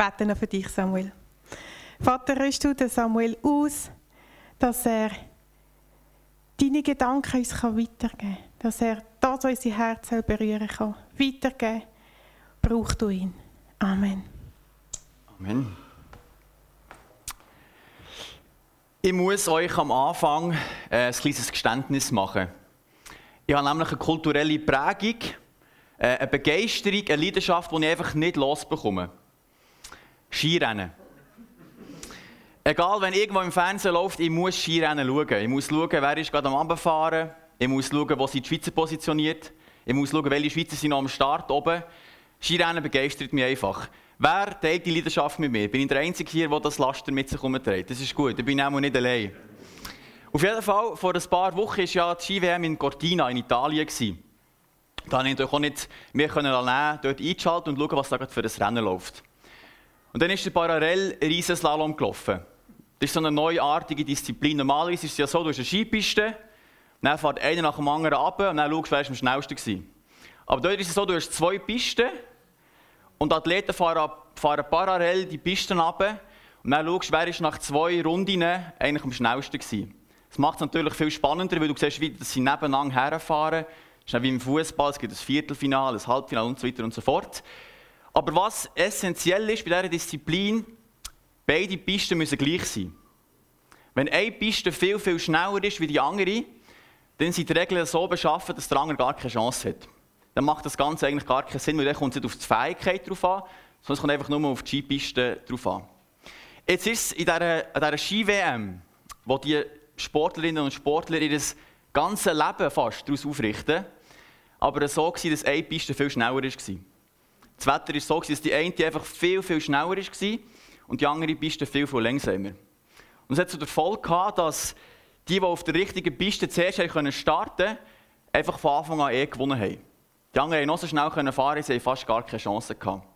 bete noch für dich, Samuel. Vater, rüst du den Samuel aus, dass er deine Gedanken uns weitergeben kann. Dass er das, was unser Herz berühren kann, weitergeben. Brauch du ihn. Amen. Amen. Ich muss euch am Anfang äh, ein kleines Geständnis machen. Ich habe nämlich eine kulturelle Prägung, äh, eine Begeisterung, eine Leidenschaft, die ich einfach nicht losbekomme. Skirennen. Egal, wenn irgendwo im Fernsehen läuft, ich muss Skirennen schauen. Ich muss schauen, wer ist gerade am Abfahren. Ich muss schauen, wo sind die Schweizer positioniert. Ich muss schauen, welche Schweizer sind noch am Start oben. Skirennen begeistert mich einfach. Wer teilt die Leidenschaft mit mir? Bin ich der Einzige hier, der das Laster mit sich herumträgt? Das ist gut, ich bin auch nicht allein. Auf jeden Fall, vor ein paar Wochen war ja die Ski-WM in Cortina in Italien. Da konnte ich auch nicht mehr nehmen, dort einschalten und schauen, was da gerade für ein Rennen läuft. Und dann ist der parallel Riesenslalom gelaufen. Das ist so eine neuartige Disziplin. Normalerweise ist es ja so, du hast eine Skipiste, dann fährt einer nach dem anderen ab und dann schaust du, wer am schnellsten war. Aber dort ist es so, du hast zwei Pisten und Athleten fahren, fahren parallel die Pisten ab und dann schaust, wer ist nach zwei Runden eigentlich am schnellsten war. Das macht es natürlich viel spannender, weil du siehst, wie sie nebeneinander herfahren. Das ist wie im Fußball, es gibt ein Viertelfinale, ein Halbfinale und so weiter und so fort. Aber was essentiell ist bei dieser Disziplin, beide Pisten müssen gleich sein. Wenn eine Piste viel, viel schneller ist wie die andere, dann sind die Regeln so beschaffen, dass der andere gar keine Chance hat dann macht das Ganze eigentlich gar keinen Sinn, weil dann kommt es nicht auf die Fähigkeit drauf an, sondern es kommt einfach nur auf die Skipiste drauf an. Jetzt ist es in dieser, dieser Ski-WM, wo die Sportlerinnen und Sportler ihr ganzes Leben fast daraus aufrichten, aber so gewesen, dass eine Piste viel schneller war. Das Wetter war so, dass die eine einfach viel, viel schneller war und die andere Piste viel, viel langsamer. Und es hat so den Folge gehabt, dass die, die auf der richtigen Piste zuerst starten konnten, einfach von Anfang an eh gewonnen haben. Die anderen konnten noch so schnell fahren, sie hatten fast gar keine Chance. Gehabt.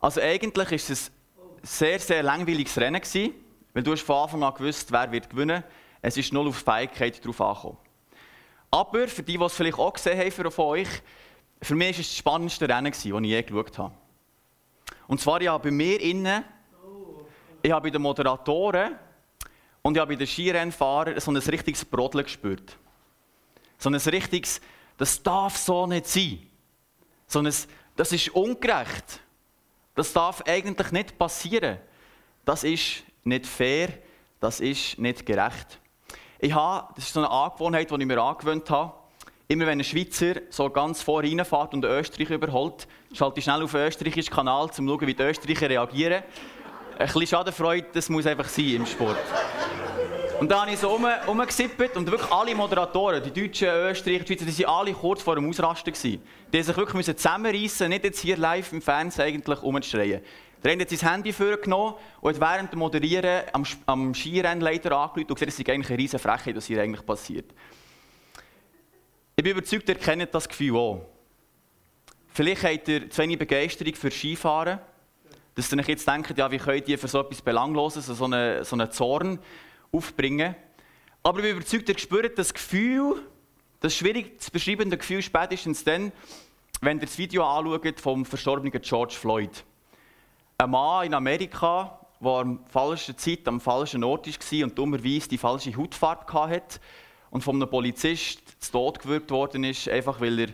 Also eigentlich war es ein sehr, sehr langweiliges Rennen, gewesen, weil du hast von Anfang an gewusst, wer wird gewinnen. Es ist null auf Fähigkeit drauf angekommen. Aber für die, die es vielleicht auch gesehen haben von euch, für mich war es das spannendste Rennen, das ich je geschaut habe. Und zwar, ich bei mir innen, ich habe bei den Moderatoren und ich habe bei den Skirennfahrern so ein richtiges Brodeln gespürt. So ein richtiges das darf so nicht sein. Sondern das ist ungerecht. Das darf eigentlich nicht passieren. Das ist nicht fair. Das ist nicht gerecht. Ich habe, das ist so eine Angewohnheit, die ich mir angewöhnt habe. Immer wenn ein Schweizer so ganz vor reinfährt und Österreich überholt, schalte ich schnell auf den österreichischen Kanal, um zu schauen, wie die Österreicher reagieren. Ein bisschen Schadenfreude, das muss einfach sein im Sport. Und dann habe ich so um, und wirklich alle Moderatoren, die Deutschen, Österreicher, Schweizer, die waren alle kurz vor dem Ausrasten. Gewesen. Die sich wirklich zusammenreißen nicht jetzt hier live im Fernsehen eigentlich umzuschreien. Der eine hat sein Handy vorgenommen und hat während dem Moderieren am, am Skirennleiter angerufen und gesagt, es ist eigentlich eine riesige Frechheit, was hier eigentlich passiert. Ich bin überzeugt, ihr kennt das Gefühl auch. Vielleicht habt ihr zu wenig Begeisterung für Skifahren, dass ihr euch jetzt denkt, ja, wie könnt ihr für so etwas Belangloses, so einen, so einen Zorn aufbringen. Aber ich bin überzeugt, ihr spürt das Gefühl, das schwierig zu beschreibende Gefühl spätestens dann, wenn ihr das Video anschaut vom verstorbenen George Floyd. Ein Mann in Amerika, der am falschen Zeit am falschen Ort war und dummerweise die falsche Hautfarbe hatte und von einem Polizist zu Tod gewürgt worden ist, einfach weil er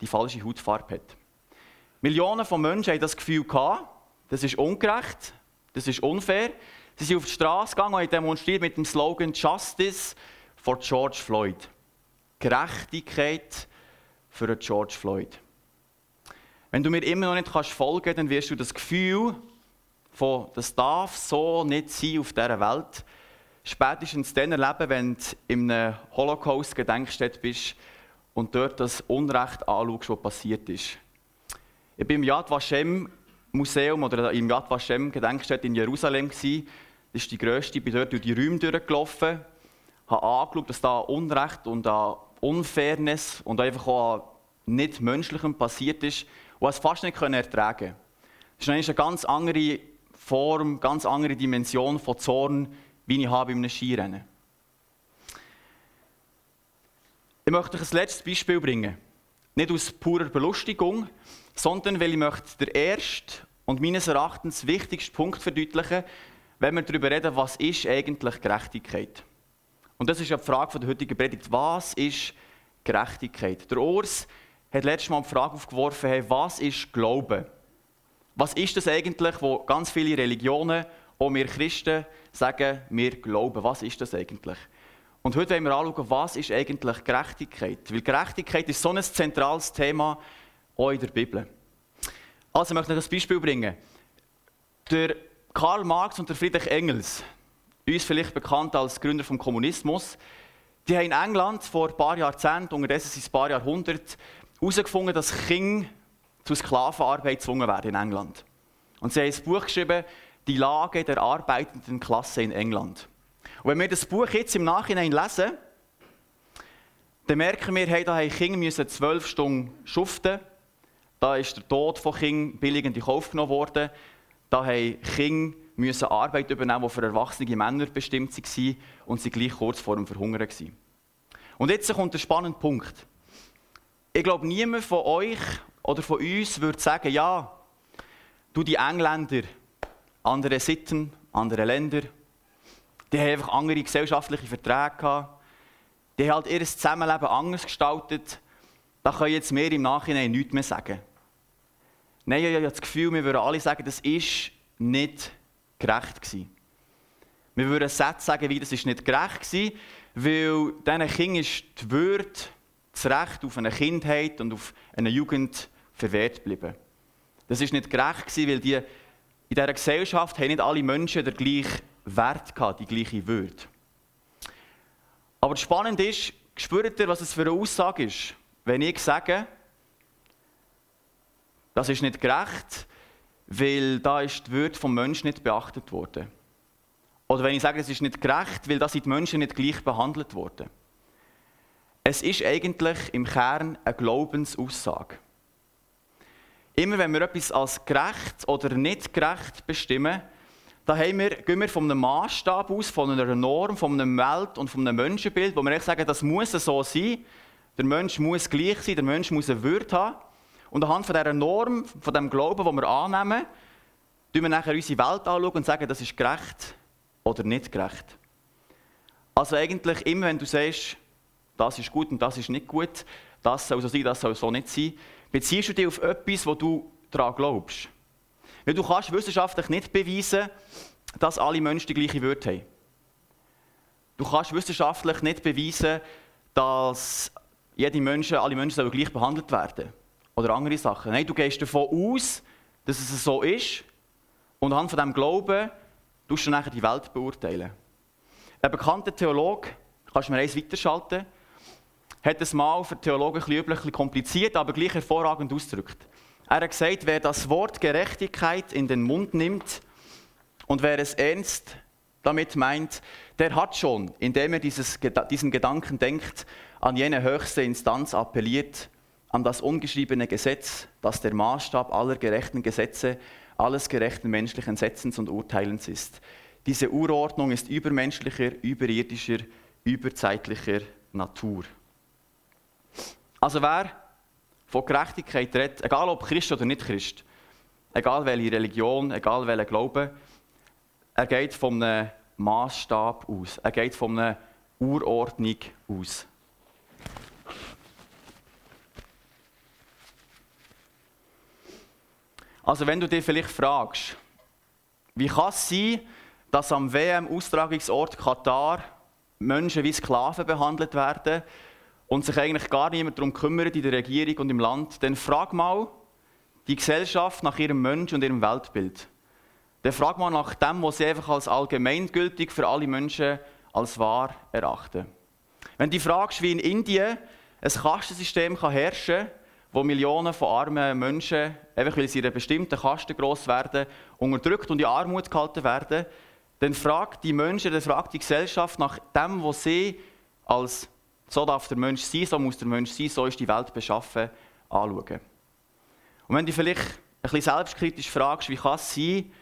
die falsche Hautfarbe hat. Millionen von Menschen haben das Gefühl gehabt, das ist ungerecht, das ist unfair. Sie sind auf die Straße gegangen und demonstriert mit dem Slogan Justice for George Floyd. Gerechtigkeit für George Floyd. Wenn du mir immer noch nicht folgen kannst, dann wirst du das Gefühl von, das darf so nicht sein auf dieser Welt, spätestens dann erleben, wenn du in einem Holocaust-Gedenkstätte bist und dort das Unrecht anschaust, was passiert ist. Ich bin im Yad Vashem Museum oder im Yad Vashem Gedenkstätte in Jerusalem. Das ist die grösste. Ich bin dort durch die Räume durchgelaufen, habe angeschaut, dass da Unrecht und an Unfairness und einfach auch nicht Menschlichem passiert ist, und es fast nicht ertragen Das ist eine ganz andere Form, ganz andere Dimension von Zorn, wie ich habe in einem Skirennen. Ich möchte euch ein letztes Beispiel bringen. Nicht aus purer Belustigung, sondern weil ich möchte den ersten und meines Erachtens wichtigsten Punkt verdeutlichen, wenn wir darüber reden, was ist eigentlich Gerechtigkeit. Und das ist ja die Frage der heutigen Predigt. Was ist Gerechtigkeit? Der Urs hat letztes Mal die Frage aufgeworfen, hey, was ist Glauben? Was ist das eigentlich, wo ganz viele Religionen, auch wir Christen, sagen, wir glauben? Was ist das eigentlich? Und heute wollen wir anschauen, was ist eigentlich Gerechtigkeit? Weil Gerechtigkeit ist so ein zentrales Thema auch in der Bibel. Also ich möchte ich ein Beispiel bringen. Der Karl Marx und der Friedrich Engels, uns vielleicht bekannt als Gründer vom Kommunismus, die haben in England vor ein paar Jahrzehnten, unterdessen sind es ein paar Jahrhunderte, herausgefunden, dass Kinder zu Sklavenarbeit gezwungen werden in England. Und sie haben ein Buch geschrieben, Die Lage der arbeitenden Klasse in England. Und wenn wir das Buch jetzt im Nachhinein lesen, dann merken wir, hey, da haben Kinder zwölf Stunden schuften. Da ist der Tod von Kindern billig in Kauf genommen worden. Da haben Kinder müssen Arbeit übernehmen, die für erwachsene Männer bestimmt waren und sie gleich kurz vor dem Verhungern waren. Und jetzt kommt der spannende Punkt. Ich glaube, niemand von euch oder von uns würde sagen, ja, du die Engländer, andere Sitten, andere Länder, die haben einfach andere gesellschaftliche Verträge gehabt. Die haben halt ihr Zusammenleben anders gestaltet. Da können jetzt mehr im Nachhinein nichts mehr sagen. Nein, ich habe das Gefühl, wir würden alle sagen, das ist nicht gerecht gewesen. Wir würden Sätze sagen, wie das ist nicht gerecht war, weil diesen Kindern ist die Würde das Recht auf eine Kindheit und auf eine Jugend verwehrt geblieben. Das ist nicht gerecht gewesen, weil die, in dieser Gesellschaft haben nicht alle Menschen den gleichen Wert gehabt, die gleiche Würde. Aber spannend ist, spürt ihr, was es für eine Aussage ist, wenn ich sage, das ist nicht gerecht, weil da ist die Würde vom Menschen nicht beachtet worden. Oder wenn ich sage, es ist nicht gerecht, weil da sind die Menschen nicht gleich behandelt worden. Es ist eigentlich im Kern eine Glaubensaussage. Immer wenn wir etwas als gerecht oder nicht gerecht bestimmen, da wir, gehen wir von einem Maßstab aus, von einer Norm, von einem Welt- und von einem Menschenbild, wo wir echt sagen, das muss so sein. Der Mensch muss gleich sein, der Mensch muss eine Würde haben. Und anhand von dieser Norm, von dem Glauben, den wir annehmen, schauen wir nachher unsere Welt anschauen und sagen, das ist gerecht oder nicht gerecht. Also eigentlich immer, wenn du sagst, das ist gut und das ist nicht gut, das soll so sein, das soll so nicht sein, beziehst du dich auf etwas, wo du daran glaubst. Weil du kannst wissenschaftlich nicht beweisen, dass alle Menschen die gleiche Würde haben. Du kannst wissenschaftlich nicht beweisen, dass jede Menschen, alle Menschen gleich behandelt werden Oder andere Sachen. Nein, du gehst davon aus, dass es so ist und anhand von diesem Glauben tust du nachher die Welt beurteilen. Ein bekannter Theologe, kannst du mir eins weiterschalten, hat es mal für Theologen ein bisschen kompliziert, aber gleich hervorragend ausgedrückt. Er hat gesagt, wer das Wort Gerechtigkeit in den Mund nimmt und wer es ernst damit meint, der hat schon, indem er dieses, diesen Gedanken denkt, an jene höchste Instanz appelliert, an das ungeschriebene Gesetz, das der Maßstab aller gerechten Gesetze, alles gerechten menschlichen Setzens und Urteilens ist. Diese Urordnung ist übermenschlicher, überirdischer, überzeitlicher Natur. Also wer von Gerechtigkeit redet, egal ob Christ oder nicht Christ, egal welche Religion, egal welcher Glaube, er geht von einem Maßstab aus. Er geht von einer Urordnung aus. Also wenn du dich vielleicht fragst, wie kann es sein, dass am WM-Austragungsort Katar Menschen wie Sklaven behandelt werden, und sich eigentlich gar niemand darum kümmert in der Regierung und im Land, dann frag mal die Gesellschaft nach ihrem Mensch und ihrem Weltbild. Dann frag mal nach dem, was sie einfach als allgemeingültig für alle Menschen als wahr erachten. Wenn du fragst, wie in Indien ein Kastensystem kann herrschen kann, wo Millionen von armen Menschen, einfach weil sie in einer bestimmten Kaste gross werden, unterdrückt und in Armut gehalten werden, dann fragt die Menschen, dann fragt die Gesellschaft nach dem, was sie als so darf der Mensch sein, so muss der Mensch sein, so ist die Welt beschaffen, anschauen. Und wenn du vielleicht ein bisschen selbstkritisch fragst, wie kann es sein,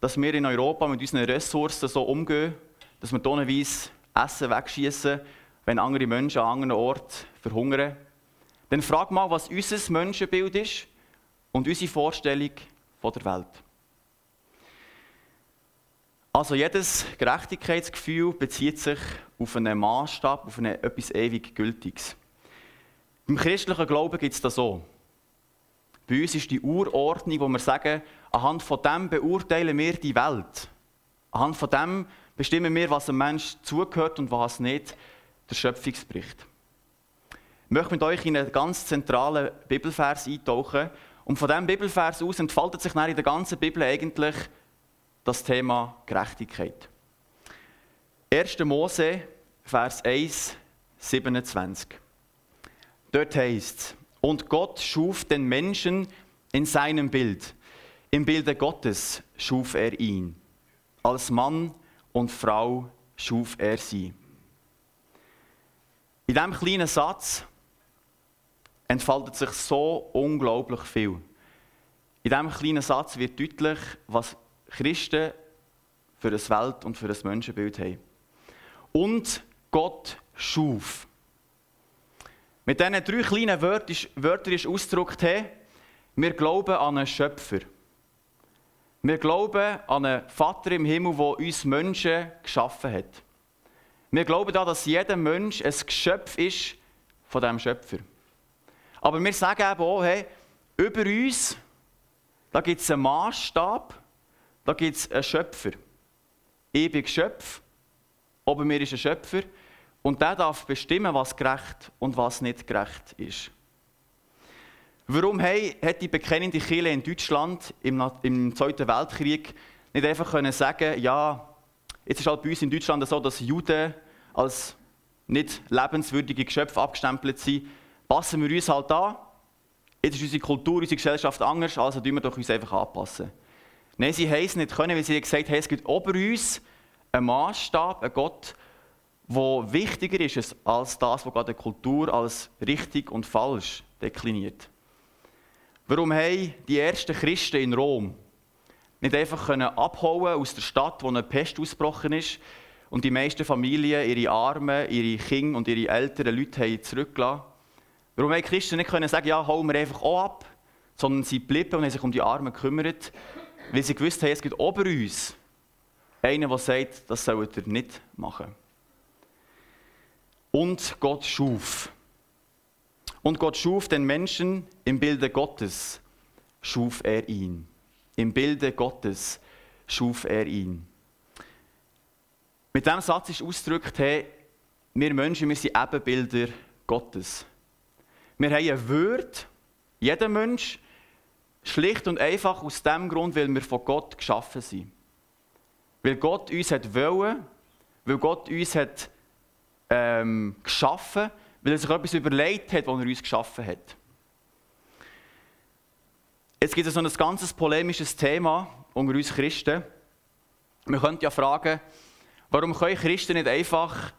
dass wir in Europa mit unseren Ressourcen so umgehen, dass wir tonnenweise Essen wegschießen, wenn andere Menschen an anderen Orten verhungern, dann frag mal, was unser Menschenbild ist und unsere Vorstellung von der Welt. Also jedes Gerechtigkeitsgefühl bezieht sich auf einen Maßstab, auf eine, etwas ewig Gültiges. Im christlichen Glauben gibt es das so. Bei uns ist die Urordnung, wo wir sagen, anhand von dem beurteilen wir die Welt. Anhand von dem bestimmen wir, was einem Mensch zugehört und was nicht, der Schöpfungsbericht. Ich möchte mit euch in einen ganz zentralen Bibelvers eintauchen. Und von diesem Bibelvers aus entfaltet sich in der ganzen Bibel eigentlich das Thema Gerechtigkeit. 1. Mose, Vers 1, 27. Dort heißt es, und Gott schuf den Menschen in seinem Bild. Im Bilde Gottes schuf er ihn. Als Mann und Frau schuf er sie. In diesem kleinen Satz entfaltet sich so unglaublich viel. In diesem kleinen Satz wird deutlich, was Christen für eine Welt und für ein Menschenbild haben. Und Gott schuf. Mit diesen drei kleinen Wörtern ist ausgedrückt, wir glauben an einen Schöpfer. Wir glauben an einen Vater im Himmel, der uns Menschen geschaffen hat. Wir glauben daran, dass jeder Mensch ein Geschöpf ist von diesem Schöpfer. Aber wir sagen eben auch, hey, über uns, da gibt es einen Maßstab, da gibt es einen Schöpfer. Ich bin Geschöpf, ober mir ist ein Schöpfer und der darf bestimmen, was gerecht und was nicht gerecht ist. Warum hey, hat die bekennende Kirche in Deutschland im, im Zweiten Weltkrieg nicht einfach können sagen, ja, jetzt ist halt bei uns in Deutschland so, dass Juden als nicht lebenswürdige Geschöpfe abgestempelt sind, passen wir uns halt an. Jetzt ist unsere Kultur, unsere Gesellschaft anders, also tun wir doch uns einfach anpassen. Nein, sie haben es nicht können, weil sie gesagt haben, es gibt über uns einen Maßstab, einen Gott, der wichtiger ist als das, was gerade die Kultur als richtig und falsch dekliniert. Warum haben die ersten Christen in Rom nicht einfach abhauen aus der Stadt, wo eine Pest ausgebrochen ist und die meisten Familien ihre Armen, ihre Kinder und ihre älteren Leute haben zurückgelassen? Warum haben Christen nicht können sagen, ja, hauen wir einfach auch ab, sondern sie blieben und haben sich um die Armen gekümmert weil sie gewusst haben, es gibt ober uns einen, der sagt, das sollt ihr nicht machen. Und Gott schuf. Und Gott schuf den Menschen im Bilde Gottes, schuf er ihn. Im Bilde Gottes schuf er ihn. Mit diesem Satz ist ausgedrückt, hey, wir Menschen, wir sind Ebenbilder Gottes. Wir haben eine Würde, jeder Mensch, Schlicht und einfach aus dem Grund, weil wir von Gott geschaffen sind. Weil Gott uns hat wollen, weil Gott uns hat ähm, geschaffen, weil er sich etwas überlegt hat, was er uns geschaffen hat. Jetzt gibt es so ein ganz polemisches Thema unter uns Christen. Man könnte ja fragen, warum können Christen nicht einfach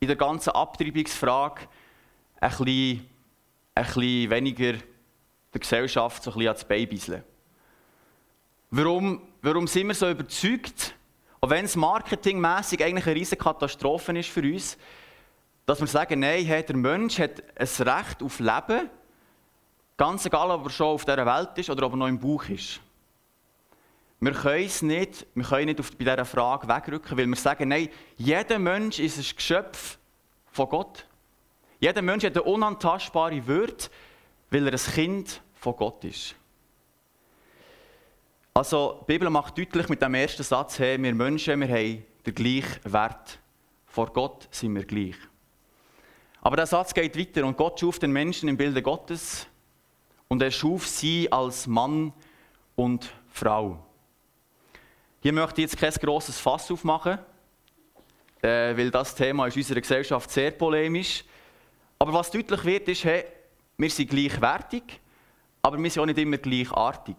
in der ganzen Abtreibungsfrage ein bisschen, ein bisschen weniger der Gesellschaft so ein bisschen Warum, warum sind wir so überzeugt, auch wenn es marketingmässig eigentlich eine riesige Katastrophe ist für uns, dass wir sagen, nein, hey, der Mensch hat ein Recht auf Leben, ganz egal, ob er schon auf dieser Welt ist oder ob er noch im Bauch ist. Wir können es nicht, wir können nicht auf, bei dieser Frage wegrücken, weil wir sagen, nein, jeder Mensch ist ein Geschöpf von Gott. Jeder Mensch hat eine unantastbare Würde, weil er ein Kind von Gott ist. Also, die Bibel macht deutlich mit dem ersten Satz, hey, wir Menschen, wir haben den gleichen Wert. Vor Gott sind wir gleich. Aber der Satz geht weiter und Gott schuf den Menschen im Bilde Gottes und er schuf sie als Mann und Frau. Hier möchte ich jetzt kein grosses Fass aufmachen, äh, weil das Thema ist in unserer Gesellschaft sehr polemisch. Aber was deutlich wird, ist, hey, wir sind gleichwertig, aber wir sind auch nicht immer gleichartig.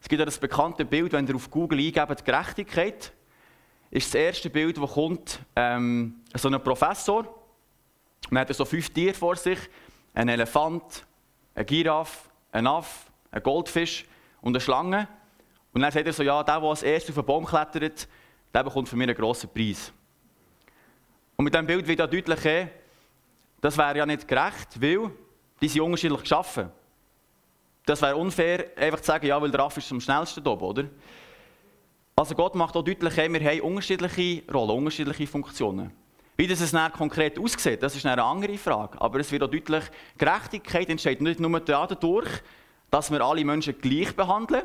Es gibt ja das bekannte Bild, wenn ihr auf Google eingebt, Gerechtigkeit, ist das erste Bild, das kommt, ähm, so ein Professor. Man hat so fünf Tiere vor sich: ein Elefant, ein Giraffe, ein Aff, ein Goldfisch und eine Schlange. Und dann sagt er so: Ja, der, der als erstes auf den Baum klettert, der bekommt von mir einen grossen Preis. Und mit diesem Bild wird ja deutlich, das wäre ja nicht gerecht, weil die sind unterschiedlich geschaffen. Das wäre unfair, einfach zu sagen, ja, weil der Affe ist am schnellsten oben, oder? Also Gott macht auch deutlich, wir haben unterschiedliche Rollen, unterschiedliche Funktionen. Wie das es konkret aussieht, das ist eine andere Frage. Aber es wird auch deutlich, Gerechtigkeit entsteht nicht nur dadurch, dass wir alle Menschen gleich behandeln,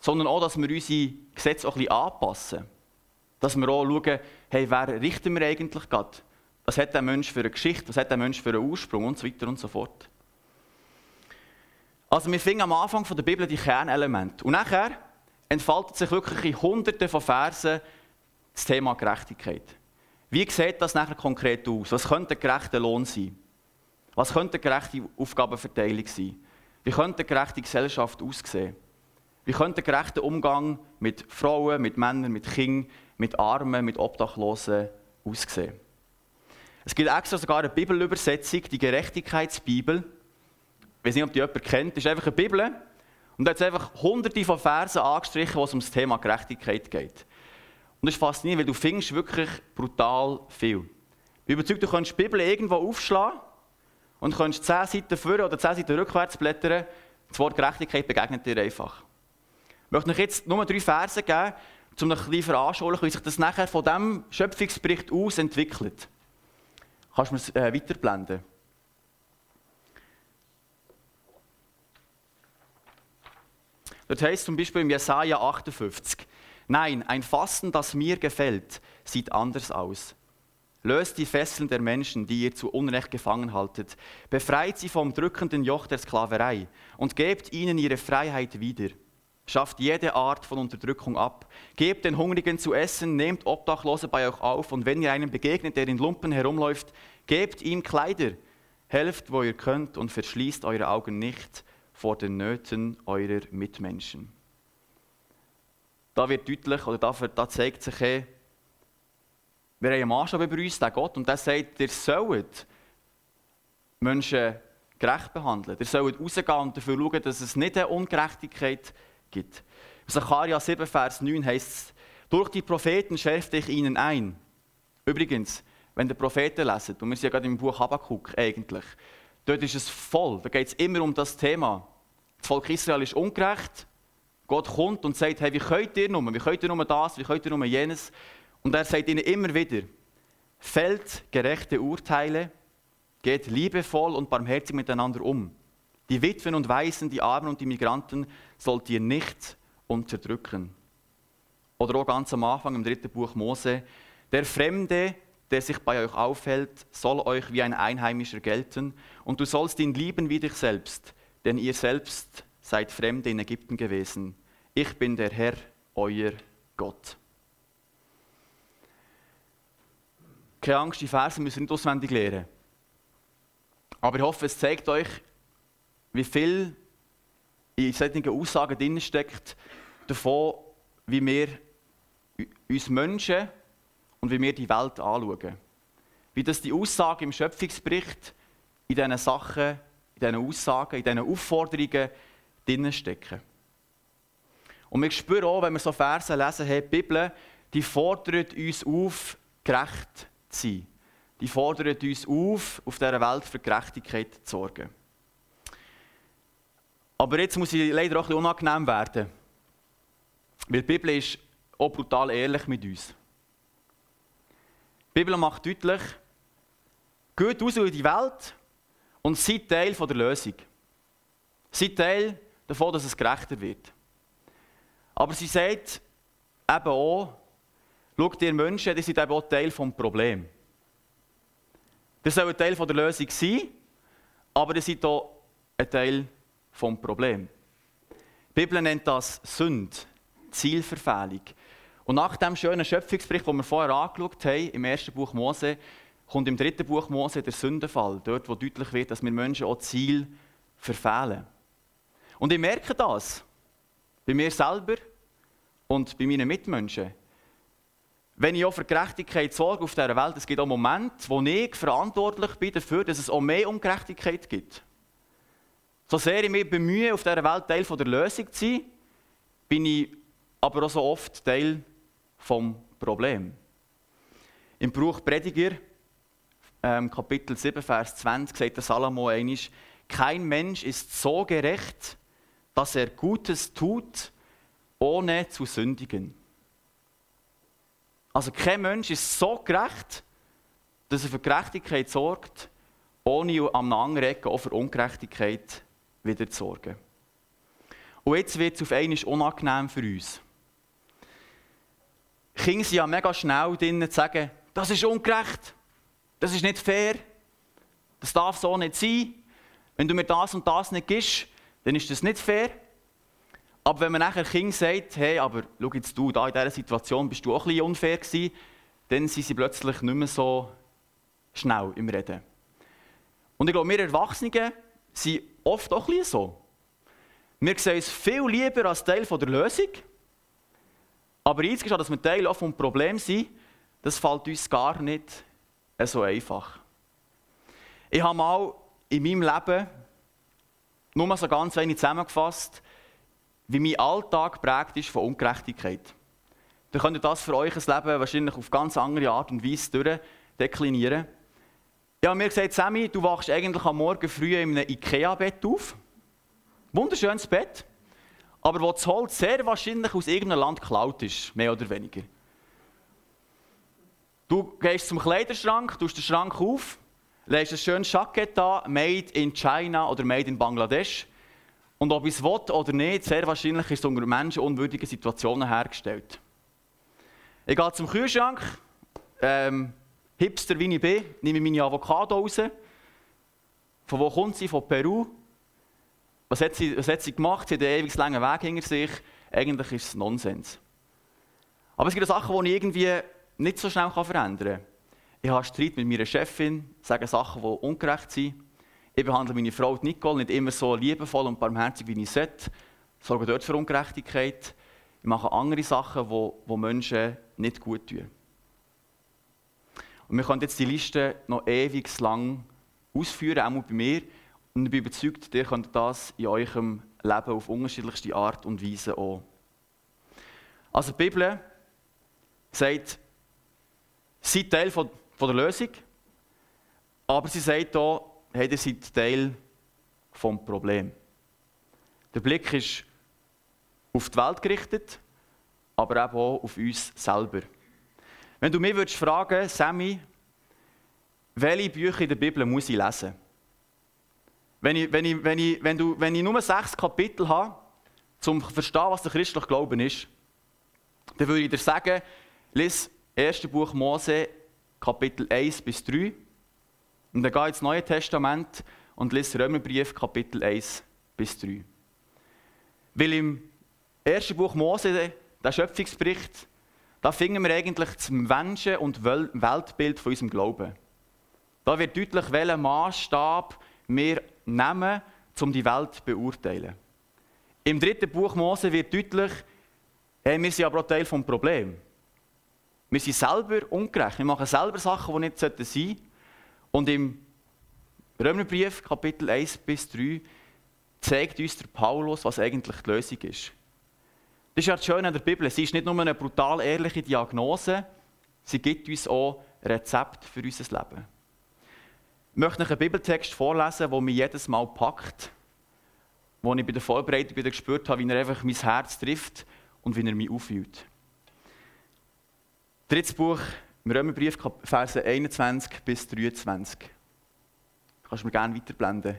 sondern auch, dass wir unsere Gesetze auch ein bisschen anpassen. Dass wir auch schauen, hey, wer richten wir eigentlich gerade? Was hat der Mensch für eine Geschichte? Was hat der Mensch für einen Ursprung? Und so weiter und so fort. Also wir finden am Anfang der Bibel die Kernelemente. Und nachher entfaltet sich wirklich in Hunderten von Versen das Thema Gerechtigkeit. Wie sieht das nachher konkret aus? Was könnte ein gerechter Lohn sein? Was könnte eine gerechte Aufgabenverteilung sein? Wie könnte eine gerechte Gesellschaft aussehen? Wie könnte ein gerechter Umgang mit Frauen, mit Männern, mit Kindern, mit Armen, mit Obdachlosen aussehen? Es gibt extra sogar eine Bibelübersetzung, die Gerechtigkeitsbibel. Ich weiß nicht, ob die jemand kennt. Das ist einfach eine Bibel. Und da hat es einfach hunderte von Versen angestrichen, wo es um das Thema Gerechtigkeit geht. Und das ist faszinierend, weil du findest wirklich brutal viel. Ich bin überzeugt, du könntest die Bibel irgendwo aufschlagen und könntest zehn Seiten vor oder zehn Seiten rückwärts blättern. Das Wort Gerechtigkeit begegnet dir einfach. Ich möchte euch jetzt nur drei Verse geben, um euch ein bisschen veranschaulichen, wie sich das nachher von diesem Schöpfungsbericht aus entwickelt. Kannst du es äh, weiterblenden? Dort heißt zum Beispiel im Jesaja 58, Nein, ein Fasten, das mir gefällt, sieht anders aus. Löst die Fesseln der Menschen, die ihr zu Unrecht gefangen haltet. Befreit sie vom drückenden Joch der Sklaverei und gebt ihnen ihre Freiheit wieder. Schafft jede Art von Unterdrückung ab. Gebt den Hungrigen zu essen, nehmt Obdachlose bei euch auf und wenn ihr einem begegnet, der in Lumpen herumläuft, gebt ihm Kleider. Helft, wo ihr könnt und verschließt eure Augen nicht vor den Nöten eurer Mitmenschen. Da wird deutlich, oder da, da zeigt sich, hey, wir haben einen Maßstab über uns, den Gott, und der sagt, ihr sollt Menschen gerecht behandeln. Ihr sollt rausgehen und dafür schauen, dass es nicht eine Ungerechtigkeit gibt. In Sacharja 7, Vers 9 heißt es, durch die Propheten schärfte ich ihnen ein. Übrigens, wenn ihr Propheten leset, und wir sind ja gerade im Buch Habakkuk eigentlich, dort ist es voll, da geht es immer um das Thema. Das Volk Israel ist ungerecht, Gott kommt und sagt, hey, wie könnt ihr nur, wie könnt ihr nur das, wie könnt ihr nur jenes? Und er sagt ihnen immer wieder, fällt gerechte Urteile, geht liebevoll und barmherzig miteinander um. Die Witwen und Waisen, die Armen und die Migranten sollt ihr nicht unterdrücken. Oder auch ganz am Anfang im dritten Buch Mose, der Fremde, der sich bei euch aufhält, soll euch wie ein Einheimischer gelten und du sollst ihn lieben wie dich selbst, denn ihr selbst seid Fremde in Ägypten gewesen. Ich bin der Herr, euer Gott. Keine Angst, die Verse müssen nicht auswendig lernen. Aber ich hoffe, es zeigt euch, wie viel in solchen Aussagen drin steckt, davon, wie wir uns Menschen und wie wir die Welt anschauen. Wie das die Aussage im Schöpfungsbericht in diesen Sachen, in diesen Aussagen, in diesen Aufforderungen drin stecken. Und wir spüren auch, wenn wir so Verse lesen, hey, die Bibel, die fordert uns auf, gerecht zu sein. Die fordert uns auf, auf dieser Welt für Gerechtigkeit zu sorgen. Aber jetzt muss ich leider auch ein bisschen unangenehm werden. Weil die Bibel ist auch brutal ehrlich mit uns. Die Bibel macht deutlich, geht raus in die Welt und seid Teil der Lösung. Seid Teil davon, dass es gerechter wird. Aber sie sagt eben auch, schaut ihr Menschen, die sind eben auch Teil des Problems. Das soll ein Teil der Lösung sein, aber ihr seid auch ein Teil des Problems. Die Bibel nennt das Sünde, Zielverfehlung. Und nach dem schönen Schöpfungsbericht, den wir vorher angeschaut haben, im ersten Buch Mose, kommt im dritten Buch Mose der Sündenfall, dort wo deutlich wird, dass wir Menschen auch Ziel verfehlen. Und ich merke das bei mir selber und bei meinen Mitmenschen. Wenn ich auch für Gerechtigkeit sorge auf dieser Welt, es gibt auch Momente, wo ich verantwortlich bin dafür, dass es auch mehr Ungerechtigkeit gibt. So sehr ich mich bemühe, auf dieser Welt Teil der Lösung zu sein, bin ich aber auch so oft Teil des Problems. Im Buch Prediger, ähm, Kapitel 7, Vers 20, sagt der Salomo einmal, kein Mensch ist so gerecht, dass er Gutes tut, ohne zu sündigen. Also kein Mensch ist so gerecht, dass er für Gerechtigkeit sorgt, ohne am anderen Ecke auch für Ungerechtigkeit wieder zu sorgen. Und jetzt wird es auf einmal unangenehm für uns. Kinder sind ja mega schnell drin zu sagen, das ist ungerecht, das ist nicht fair, das darf so nicht sein. Wenn du mir das und das nicht gibst, dann ist das nicht fair. Aber wenn man nachher Kind sagt, hey, aber schau jetzt du, da in dieser Situation bist du auch ein bisschen unfair gewesen, dann sind sie plötzlich nicht mehr so schnell im Reden. Und ich glaube, wir Erwachsenen sind oft auch ein so. Wir sehen uns viel lieber als Teil der Lösung, aber einzugestehen, dass wir Teil auch vom Problem sind, das fällt uns gar nicht so einfach. Ich habe mal in meinem Leben nur mal so ganz wenig zusammengefasst, wie mein Alltag geprägt ist von Ungerechtigkeit. Dann könnt ihr das für euch ein Leben wahrscheinlich auf ganz andere Art und Weise Ja, mir gesagt, Sammy, du wachst eigentlich am Morgen früh in einem Ikea-Bett auf. Wunderschönes Bett, aber wo das Holz sehr wahrscheinlich aus irgendeinem Land geklaut ist, mehr oder weniger. Du gehst zum Kleiderschrank, tust den Schrank auf, legst ein schönes Jackett an, made in China oder made in Bangladesch. Und ob ich es will oder nicht, sehr wahrscheinlich ist es unter menschenunwürdigen Situationen hergestellt. Ich gehe zum Kühlschrank, ähm, Hipster wie ich bin, nehme meine Avocado raus. Von wo kommt sie? Von Peru. Was hat sie, was hat sie gemacht? Sie hat einen ewig langen Weg hinter sich. Eigentlich ist es Nonsens. Aber es gibt Sachen, die ich irgendwie nicht so schnell verändern kann. Ich habe Streit mit meiner Chefin, sage Sachen, die ungerecht sind. Ich behandle meine Frau Nicole nicht immer so liebevoll und barmherzig, wie ich sollte. Ich sorge dort für Ungerechtigkeit. Ich mache andere Sachen, die, Menschen nicht gut tun. Und wir können jetzt die Liste noch ewig lang ausführen, auch bei mir. Und ich bin überzeugt, ihr könnt das in eurem Leben auf unterschiedlichste Art und Weise auch. Also die Bibel sagt, seid Teil von, von der Lösung, aber sie sagt auch, hey, ihr seid Teil vom Problem. Der Blick ist auf die Welt gerichtet, aber eben auch auf uns selber. Wenn du mich würdest fragen, Sammy, welche Bücher in der Bibel muss ich lesen? Wenn ich, wenn ich, wenn ich, wenn du, wenn ich nur sechs Kapitel habe, um zu verstehen, was der christliche Glauben ist, dann würde ich dir sagen, lies 1. Buch Mose, Kapitel 1 bis 3. Und dann geh ins Neue Testament und lies Römerbrief, Kapitel 1 bis 3. Weil im 1. Buch Mose, der Schöpfungsbericht, da finden wir eigentlich das Menschen- und Weltbild von unserem Glauben. Da wird deutlich, welchen Maßstab wir nehmen, um die Welt zu beurteilen. Im dritten Buch Mose wird deutlich, hey, wir sind aber auch Teil des Problems. Wir sind selber ungerecht. Wir machen selber Sachen, die nicht sein sollten. Und im Römerbrief, Kapitel 1 bis 3, zeigt uns der Paulus, was eigentlich die Lösung ist. Das ist ja das Schöne an der Bibel. Sie ist nicht nur eine brutal ehrliche Diagnose, sie gibt uns auch Rezept für unser Leben. Ich möchte euch einen Bibeltext vorlesen, der mich jedes Mal packt, wo ich bei der Vorbereitung wieder gespürt habe, wie er einfach mein Herz trifft und wie er mich auffühlt. Drittes Buch Römerbrief, Verse 21 bis 23. Kannst du mir gerne weiterblenden.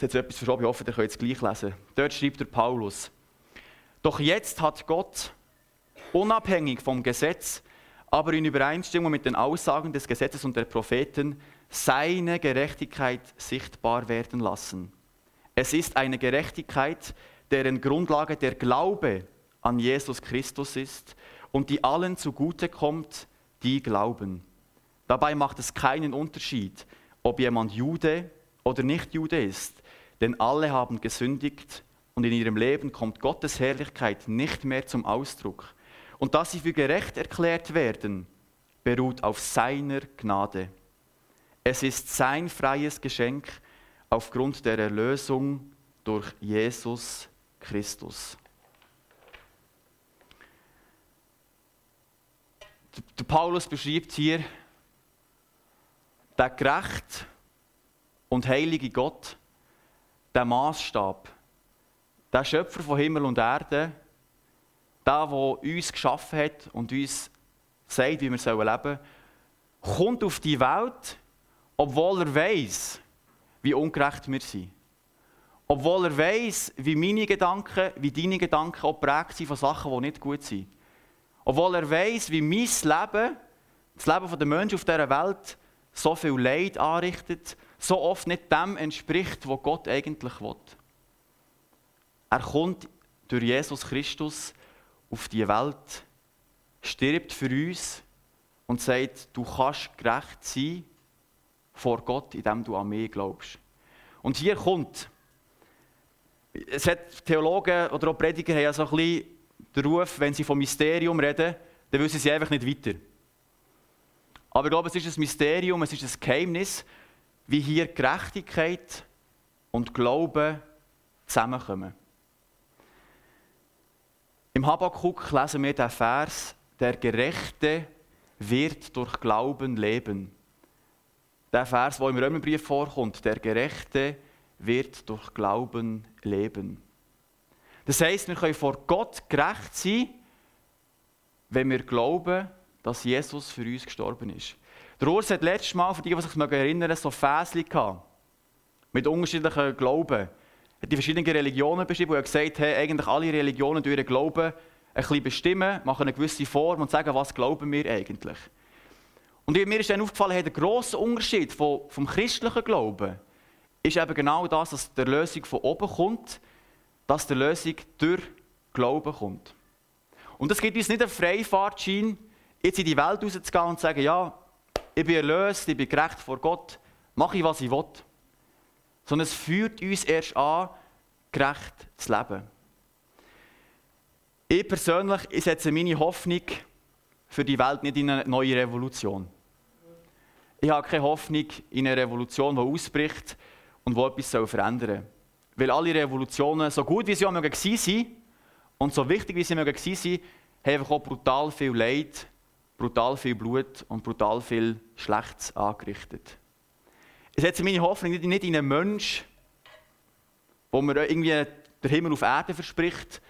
Jetzt hat es etwas verschoben, ich hoffe, ihr könnt es gleich lesen. Dort schreibt der Paulus, doch jetzt hat Gott, unabhängig vom Gesetz, aber in Übereinstimmung mit den Aussagen des Gesetzes und der Propheten, seine Gerechtigkeit sichtbar werden lassen. Es ist eine Gerechtigkeit, deren Grundlage der Glaube an Jesus Christus ist und die allen zugute kommt, die glauben. Dabei macht es keinen Unterschied, ob jemand Jude oder nicht Jude ist, denn alle haben gesündigt und in ihrem Leben kommt Gottes Herrlichkeit nicht mehr zum Ausdruck. Und dass sie für gerecht erklärt werden, beruht auf seiner Gnade. Es ist sein freies Geschenk aufgrund der Erlösung durch Jesus Christus. Der Paulus beschreibt hier der gerecht und heilige Gott, der Maßstab, der Schöpfer von Himmel und Erde, der, der uns geschaffen hat und uns sagt, wie wir leben sollen, kommt auf die Welt, obwohl er weiß, wie ungerecht wir sind. Obwohl er weiß, wie meine Gedanken, wie deine Gedanken auch prägt sind von Sachen, die nicht gut sind. Obwohl er weiß, wie mein Leben, das Leben der Menschen auf dieser Welt, so viel Leid anrichtet, so oft nicht dem entspricht, was Gott eigentlich will. Er kommt durch Jesus Christus auf die Welt, stirbt für uns und sagt, du kannst gerecht sein vor Gott, indem du an mich glaubst. Und hier kommt, es hat Theologen oder auch Prediger haben so ein bisschen den Ruf, wenn sie vom Mysterium reden, dann wissen sie einfach nicht weiter. Aber ich glaube, es ist ein Mysterium, es ist ein Geheimnis, wie hier Gerechtigkeit und Glaube zusammenkommen. Im Habakkuk lesen wir den Vers, der Gerechte wird durch Glauben leben. Der Vers, der im Römerbrief vorkommt, der Gerechte wird durch Glauben leben. Das heißt, wir können vor Gott gerecht sein, wenn wir glauben, dass Jesus für uns gestorben ist. Der Urs hat letztes Mal, für die, die sich erinnern, so Fäsli gehabt. Mit unterschiedlichen Glauben. Er hat die verschiedenen Religionen beschrieben und hat gesagt, hey, eigentlich alle Religionen durch ihren Glauben ein bisschen bestimmen, machen eine gewisse Form und sagen, was glauben wir eigentlich. Und mir ist dann aufgefallen, der grosse Unterschied vom, vom christlichen Glauben ist eben genau das, dass die Lösung von oben kommt, dass die Lösung durch Glauben kommt. Und das gibt uns nicht einen Freifahrtschein, jetzt in die Welt rauszugehen und zu sagen, ja, ich bin erlöst, ich bin gerecht vor Gott, mache ich, was ich will. Sondern es führt uns erst an, gerecht zu leben. Ich persönlich ich setze meine Hoffnung für die Welt nicht in eine neue Revolution. Ich habe keine Hoffnung in eine Revolution, die ausbricht und die etwas verändern soll. Weil alle Revolutionen, so gut wie sie auch waren und so wichtig wie sie waren, haben auch brutal viel Leid brutal viel Blut und brutal viel Schlechtes angerichtet. Ich setze meine Hoffnung nicht in einen Menschen, wo mir irgendwie der Himmel auf Erde verspricht,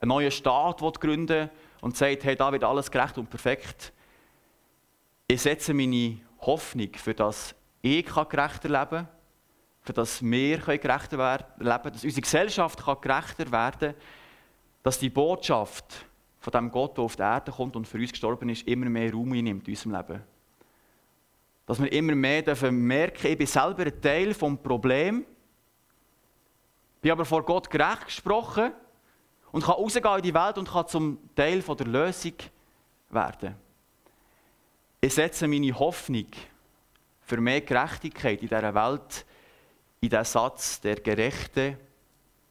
einen neuen Staat gründen und sagt, hey, da wird alles gerecht und perfekt. Ich setze meine Hoffnung, für das ich gerechter leben kann, für das wir gerechter leben können, dass unsere Gesellschaft gerechter werden kann, dass die Botschaft von dem Gott, der auf die Erde kommt und für uns gestorben ist, immer mehr Raum einnimmt in unserem Leben. Dass wir immer mehr dürfen merken, ich bin selber ein Teil des Problems, bin aber vor Gott gerecht gesprochen und kann rausgehen in die Welt und kann zum Teil der Lösung werden. Ich setze meine Hoffnung für mehr Gerechtigkeit in dieser Welt in den Satz, der Gerechte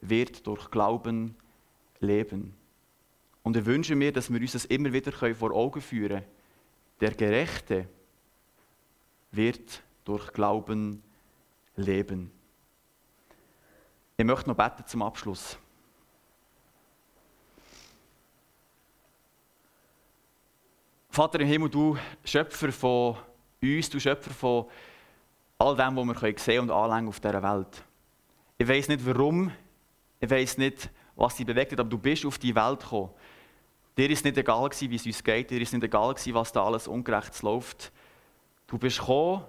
wird durch Glauben leben. Und ich wünsche mir, dass wir uns das immer wieder vor Augen führen können. Der Gerechte wird durch Glauben leben. Ich möchte noch beten zum Abschluss. Vater im Himmel, du Schöpfer von uns, du Schöpfer von all dem, was wir sehen und anlängen auf dieser Welt. Ich weiß nicht warum, ich weiß nicht, was dich bewegt hat, aber du bist auf die Welt gekommen. Dir ist nicht egal wie es uns geht, dir ist nicht egal was da alles ungerecht läuft. Du bist gekommen,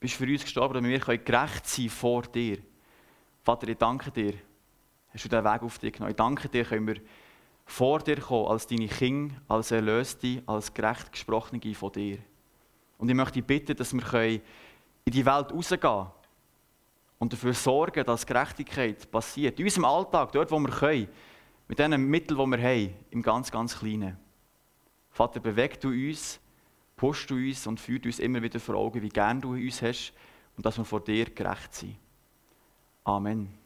bist für uns gestorben, damit wir können gerecht sein vor dir. Vater, ich danke dir, hast du den Weg auf dich genommen. Ich danke dir, können wir vor dir kommen, als deine Kinder, als Erlöste, als gerecht Gesprochene von dir. Und ich möchte dich bitten, dass wir in die Welt rausgehen und dafür sorgen, dass Gerechtigkeit passiert. In unserem Alltag, dort wo wir können, mit diesen Mitteln, die wir haben, im ganz, ganz Kleinen. Vater, beweg du uns, pusht du uns und führt uns immer wieder vor Augen, wie gern du uns hast und dass wir vor dir gerecht sind. Amen.